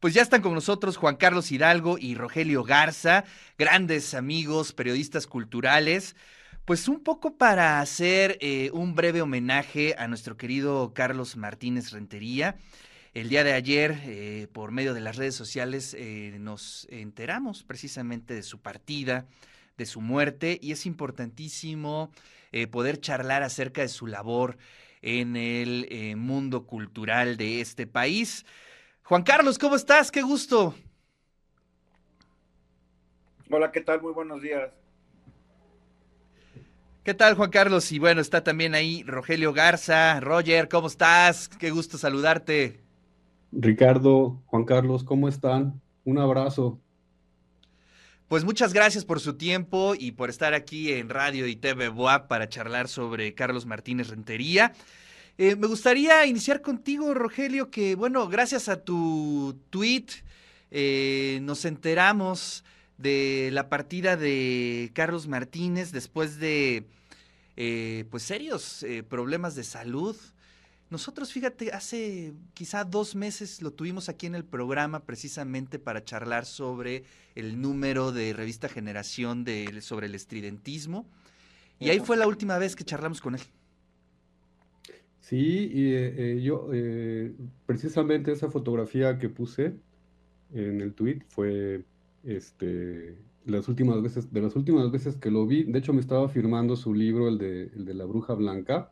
Pues ya están con nosotros Juan Carlos Hidalgo y Rogelio Garza, grandes amigos, periodistas culturales. Pues un poco para hacer eh, un breve homenaje a nuestro querido Carlos Martínez Rentería. El día de ayer, eh, por medio de las redes sociales, eh, nos enteramos precisamente de su partida, de su muerte, y es importantísimo poder charlar acerca de su labor en el mundo cultural de este país. Juan Carlos, ¿cómo estás? Qué gusto. Hola, ¿qué tal? Muy buenos días. ¿Qué tal, Juan Carlos? Y bueno, está también ahí Rogelio Garza. Roger, ¿cómo estás? Qué gusto saludarte. Ricardo, Juan Carlos, ¿cómo están? Un abrazo. Pues muchas gracias por su tiempo y por estar aquí en Radio y TV Boab para charlar sobre Carlos Martínez Rentería. Eh, me gustaría iniciar contigo, Rogelio, que bueno, gracias a tu tweet eh, nos enteramos de la partida de Carlos Martínez después de eh, pues serios problemas de salud. Nosotros, fíjate, hace quizá dos meses lo tuvimos aquí en el programa precisamente para charlar sobre el número de revista Generación de, sobre el estridentismo. Y ahí fue la última vez que charlamos con él. Sí, y eh, eh, yo eh, precisamente esa fotografía que puse en el tweet fue este, las últimas veces, de las últimas veces que lo vi. De hecho, me estaba firmando su libro, el de, La Bruja Blanca,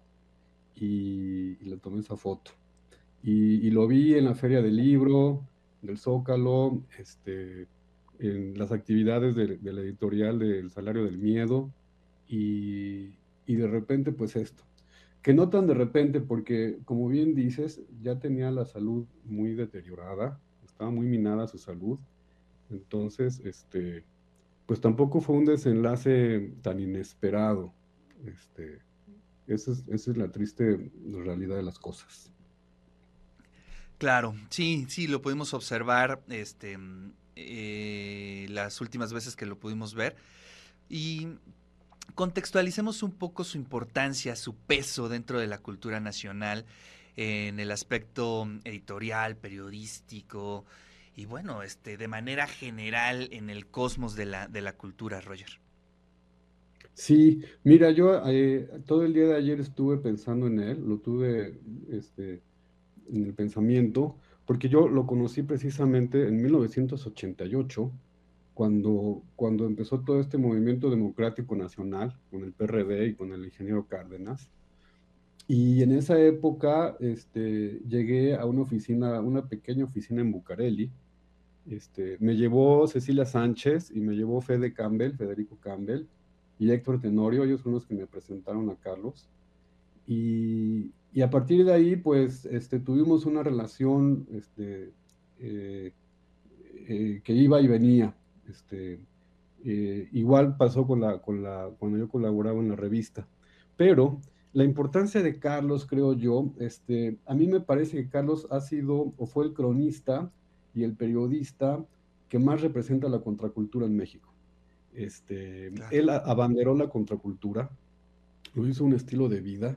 y, le tomé esa foto. Y, lo vi en la Feria del Libro, del Zócalo, este, en las actividades de, la editorial del Salario del Miedo, y de repente, pues esto que no tan de repente, porque como bien dices, ya tenía la salud muy deteriorada, estaba muy minada su salud, entonces, este, pues tampoco fue un desenlace tan inesperado, este, esa es, la triste realidad de las cosas. Claro, sí, sí, lo pudimos observar este, eh, las últimas veces que lo pudimos ver. Y contextualicemos un poco su importancia, su peso dentro de la cultura nacional en el aspecto editorial, periodístico y bueno, este de manera general en el cosmos de la, de la cultura, Roger. Sí, mira, yo eh, todo el día de ayer estuve pensando en él, lo tuve este, en el pensamiento, porque yo lo conocí precisamente en 1988 cuando, cuando empezó todo este movimiento democrático nacional con el PRD y con el ingeniero Cárdenas. Y en esa época este, llegué a una oficina, una pequeña oficina en Bucareli. Este, me llevó Cecilia Sánchez y me llevó Fede Campbell, Federico Campbell y Héctor Tenorio, ellos son los que me presentaron a Carlos. Y, y a partir de ahí, pues, este, tuvimos una relación este, eh, eh, que iba y venía. Este, eh, igual pasó con la, con la, cuando yo colaboraba en la revista. Pero la importancia de Carlos, creo yo, este, a mí me parece que Carlos ha sido o fue el cronista y el periodista que más representa la contracultura en México. Este, Él abanderó la contracultura, lo hizo un estilo de vida.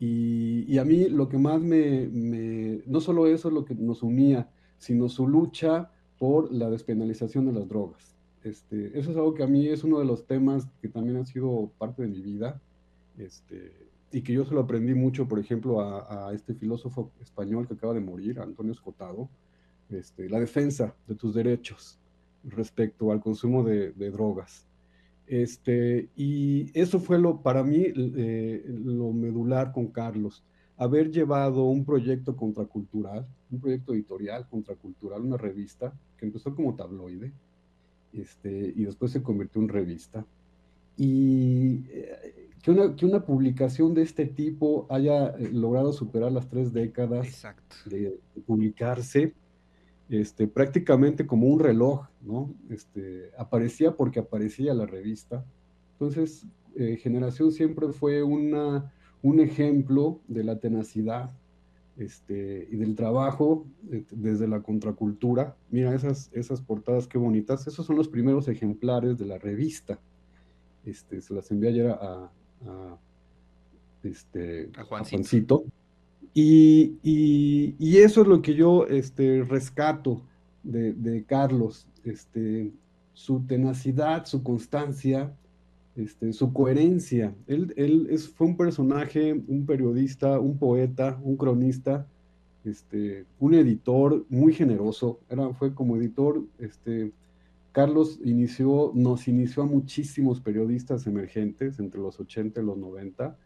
Y, y a mí lo que más me, me, no solo eso es lo que nos unía, sino su lucha por la despenalización de las drogas. Este, eso es algo que a mí es uno de los temas que también ha sido parte de mi vida este, y que yo se lo aprendí mucho, por ejemplo, a, este filósofo español que acaba de morir, Antonio Escotado, este, la defensa de tus derechos respecto al consumo de, drogas. Este, y eso fue lo, para mí eh, lo medular con Carlos haber llevado un proyecto contracultural, un proyecto editorial contracultural, una revista que empezó como tabloide este, y después se convirtió en revista. Y eh, que, una, que una publicación de este tipo haya eh, logrado superar las tres décadas de, publicarse, este, prácticamente como un reloj, ¿no? Este, aparecía porque aparecía la revista. Entonces, eh, Generación siempre fue una un ejemplo de la tenacidad este, y del trabajo eh, desde la contracultura. Mira esas, esas portadas, qué bonitas. Esos son los primeros ejemplares de la revista. Este, se las envié ayer a, este, Juancito. Y, y, eso es lo que yo este, rescato de, Carlos, este, su tenacidad, su constancia, este, su coherencia. Él, él es, fue un personaje, un periodista, un poeta, un cronista, este, un editor muy generoso. Era, fue como editor, este, Carlos inició, nos inició a muchísimos periodistas emergentes entre los 80 y los 90.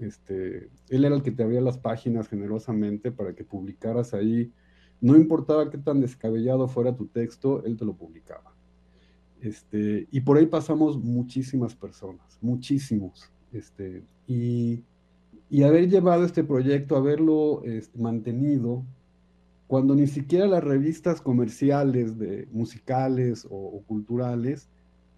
Este, él era el que te abría las páginas generosamente para que publicaras ahí. No importaba qué tan descabellado fuera tu texto, él te lo publicaba. Este, y por ahí pasamos muchísimas personas, muchísimos. Este, y, y haber llevado este proyecto, haberlo este, mantenido, cuando ni siquiera las revistas comerciales, de, musicales o, culturales,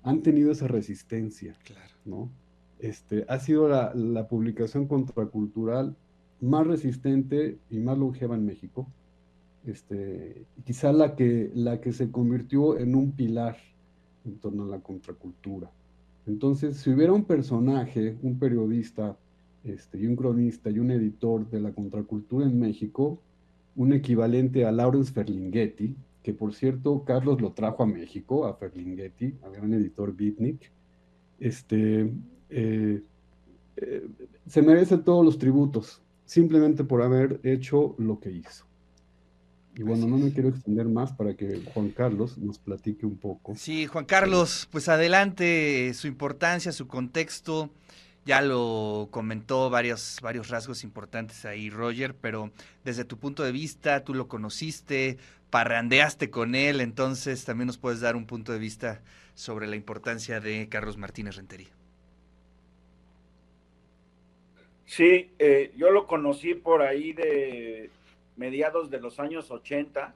han tenido esa resistencia. Claro. ¿no? Este, ha sido la, la, publicación contracultural más resistente y más longeva en México. Este, quizá la que, la que se convirtió en un pilar en torno a la contracultura. Entonces, si hubiera un personaje, un periodista, este, y un cronista y un editor de la contracultura en México, un equivalente a Lawrence Ferlinghetti, que por cierto Carlos lo trajo a México, a Ferlinghetti, al gran editor Bitnik, este, eh, eh, se merece todos los tributos, simplemente por haber hecho lo que hizo. Y bueno, no me quiero extender más para que Juan Carlos nos platique un poco. Sí, Juan Carlos, pues adelante, su importancia, su contexto ya lo comentó varios, varios rasgos importantes ahí, Roger, pero desde tu punto de vista, tú lo conociste, parrandeaste con él, entonces también nos puedes dar un punto de vista sobre la importancia de Carlos Martínez Rentería. Sí, eh, yo lo conocí por ahí de mediados de los años 80,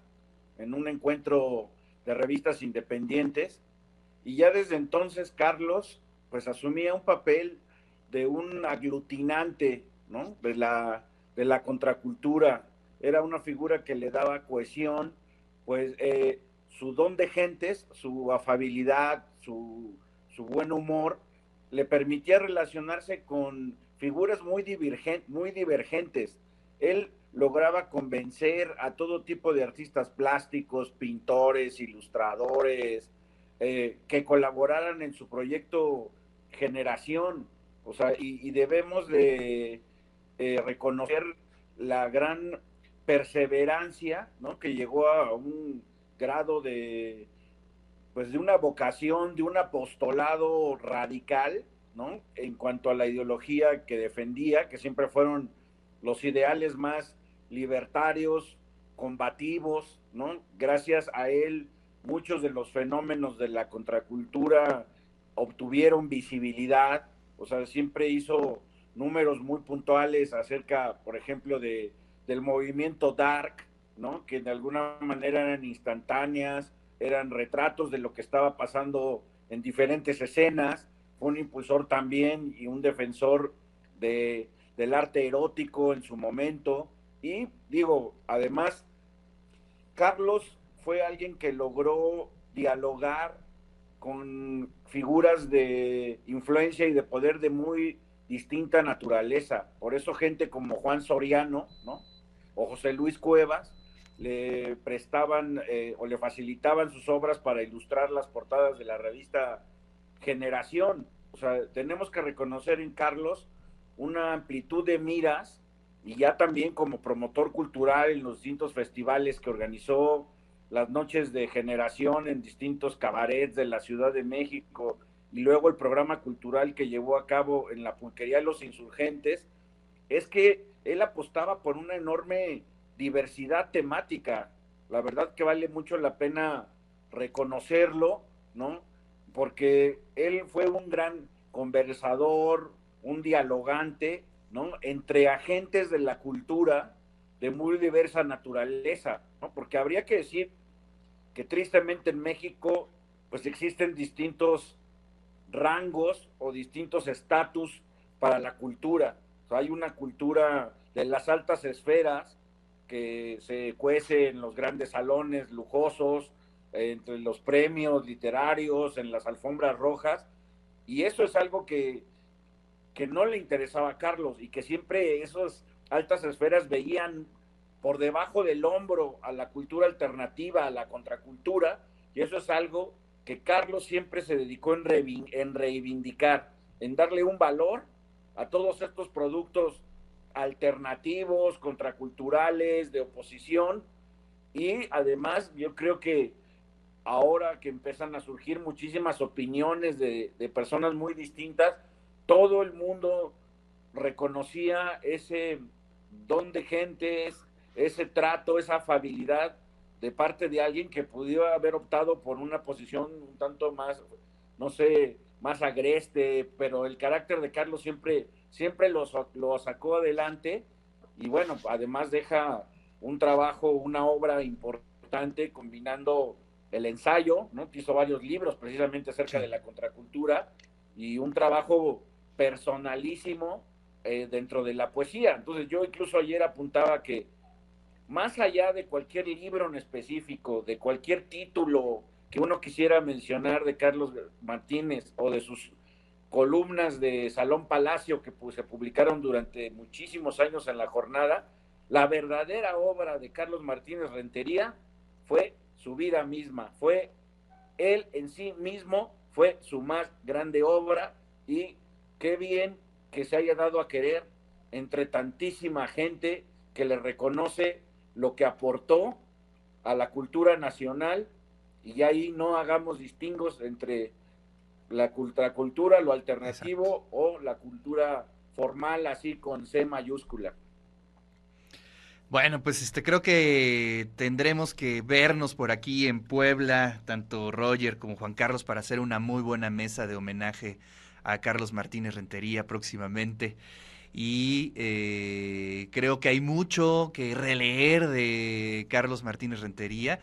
en un encuentro de revistas independientes, y ya desde entonces Carlos pues asumía un papel de un aglutinante, ¿no? De la, de la contracultura. Era una figura que le daba cohesión, pues eh, su don de gentes, su afabilidad, su, su buen humor, le permitía relacionarse con figuras muy, muy divergentes. Él lograba convencer a todo tipo de artistas plásticos, pintores, ilustradores, eh, que colaboraran en su proyecto Generación, o sea, y, debemos de eh, reconocer la gran perseverancia, ¿no? Que llegó a un grado de, pues, de una vocación, de un apostolado radical, ¿no? En cuanto a la ideología que defendía, que siempre fueron los ideales más libertarios, combativos, ¿no? Gracias a él, muchos de los fenómenos de la contracultura obtuvieron visibilidad, o sea, siempre hizo números muy puntuales acerca, por ejemplo, de, del movimiento dark, ¿no? Que de alguna manera eran instantáneas, eran retratos de lo que estaba pasando en diferentes escenas, fue un impulsor también y un defensor de, del arte erótico en su momento. Y digo, además, Carlos fue alguien que logró dialogar con figuras de influencia y de poder de muy distinta naturaleza. Por eso gente como Juan Soriano, ¿no? O José Luis Cuevas le prestaban eh, o le facilitaban sus obras para ilustrar las portadas de la revista Generación. O sea, tenemos que reconocer en Carlos una amplitud de miras y ya también como promotor cultural en los distintos festivales que organizó, las noches de generación en distintos cabarets de la Ciudad de México y luego el programa cultural que llevó a cabo en la pulquería de los insurgentes, es que él apostaba por una enorme diversidad temática. La verdad que vale mucho la pena reconocerlo, ¿no? Porque él fue un gran conversador, un dialogante, ¿no? Entre agentes de la cultura de muy diversa naturaleza. Porque habría que decir que tristemente en México pues existen distintos rangos o distintos estatus para la cultura. hay una cultura de las altas esferas que se cuece en los grandes salones lujosos, entre los premios literarios, en las alfombras rojas, y eso es algo que, que no le interesaba a Carlos y que siempre esas altas esferas veían por debajo del hombro a la cultura alternativa, a la contracultura, y eso es algo que Carlos siempre se dedicó en, reivindicar, en darle un valor a todos estos productos alternativos, contraculturales, de oposición, y además yo creo que ahora que empiezan a surgir muchísimas opiniones de, de personas muy distintas, todo el mundo reconocía ese don de gentes, ese trato, esa afabilidad de parte de alguien que pudiera haber optado por una posición un tanto más, no sé, más agreste, pero el carácter de Carlos siempre, siempre lo, lo sacó adelante y bueno, además deja un trabajo, una obra importante combinando el ensayo, ¿no? Hizo varios libros precisamente acerca de la contracultura y un trabajo personalísimo eh, dentro de la poesía. Entonces yo incluso ayer apuntaba que más allá de cualquier libro en específico, de cualquier título que uno quisiera mencionar de Carlos Martínez o de sus columnas de Salón Palacio que se publicaron durante muchísimos años en la jornada, la verdadera obra de Carlos Martínez Rentería fue su vida misma, fue él en sí mismo, fue su más grande obra y qué bien que se haya dado a querer entre tantísima gente que le reconoce lo que aportó a la cultura nacional y ahí no hagamos distingos entre la cultura, lo alternativo o la cultura formal así con C mayúscula. Bueno, pues este creo que tendremos que vernos por aquí en Puebla, tanto Roger como Juan Carlos, para hacer una muy buena mesa de homenaje a Carlos Martínez Rentería próximamente. Y eh, creo que hay mucho que releer de Carlos Martínez Rentería.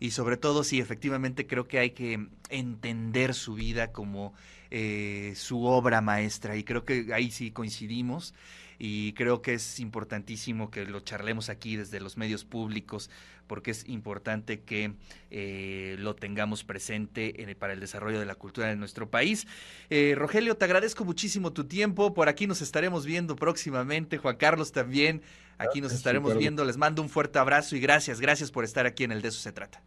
Y sobre todo sí, efectivamente creo que hay que entender su vida como eh, su obra maestra y creo que ahí sí coincidimos y creo que es importantísimo que lo charlemos aquí desde los medios públicos porque es importante que eh, lo tengamos presente para el desarrollo de la cultura de nuestro país. Eh, Rogelio, te agradezco muchísimo tu tiempo, por aquí nos estaremos viendo próximamente, Juan Carlos también, aquí nos estaremos viendo, les mando un fuerte abrazo y gracias, gracias por estar aquí en el De eso se trata.